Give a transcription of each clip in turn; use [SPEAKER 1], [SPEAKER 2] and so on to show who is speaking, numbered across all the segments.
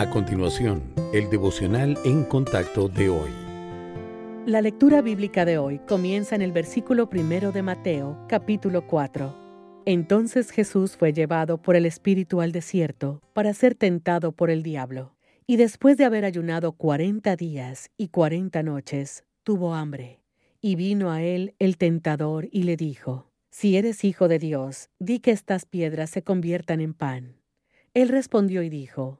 [SPEAKER 1] A continuación, el devocional en contacto de hoy.
[SPEAKER 2] La lectura bíblica de hoy comienza en el versículo primero de Mateo, capítulo 4. Entonces Jesús fue llevado por el Espíritu al desierto para ser tentado por el diablo. Y después de haber ayunado cuarenta días y cuarenta noches, tuvo hambre. Y vino a él el tentador y le dijo, Si eres hijo de Dios, di que estas piedras se conviertan en pan. Él respondió y dijo,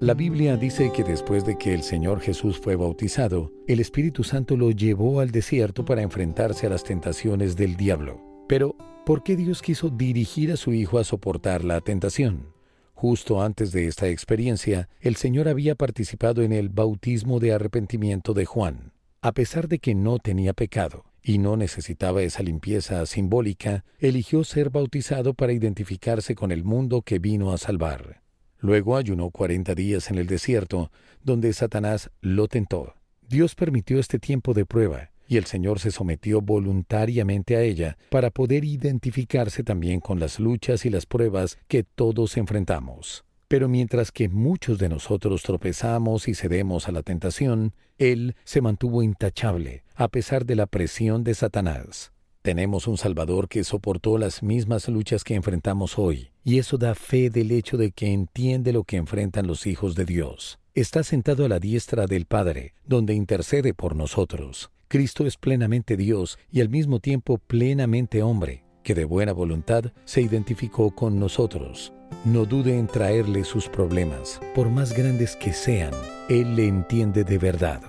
[SPEAKER 1] La Biblia dice que después de que el Señor Jesús fue bautizado, el Espíritu Santo lo llevó al desierto para enfrentarse a las tentaciones del diablo. Pero, ¿por qué Dios quiso dirigir a su Hijo a soportar la tentación? Justo antes de esta experiencia, el Señor había participado en el bautismo de arrepentimiento de Juan. A pesar de que no tenía pecado y no necesitaba esa limpieza simbólica, eligió ser bautizado para identificarse con el mundo que vino a salvar. Luego ayunó cuarenta días en el desierto, donde Satanás lo tentó. Dios permitió este tiempo de prueba, y el Señor se sometió voluntariamente a ella para poder identificarse también con las luchas y las pruebas que todos enfrentamos. Pero mientras que muchos de nosotros tropezamos y cedemos a la tentación, Él se mantuvo intachable, a pesar de la presión de Satanás. Tenemos un Salvador que soportó las mismas luchas que enfrentamos hoy, y eso da fe del hecho de que entiende lo que enfrentan los hijos de Dios. Está sentado a la diestra del Padre, donde intercede por nosotros. Cristo es plenamente Dios y al mismo tiempo plenamente hombre, que de buena voluntad se identificó con nosotros. No dude en traerle sus problemas, por más grandes que sean, Él le entiende de verdad.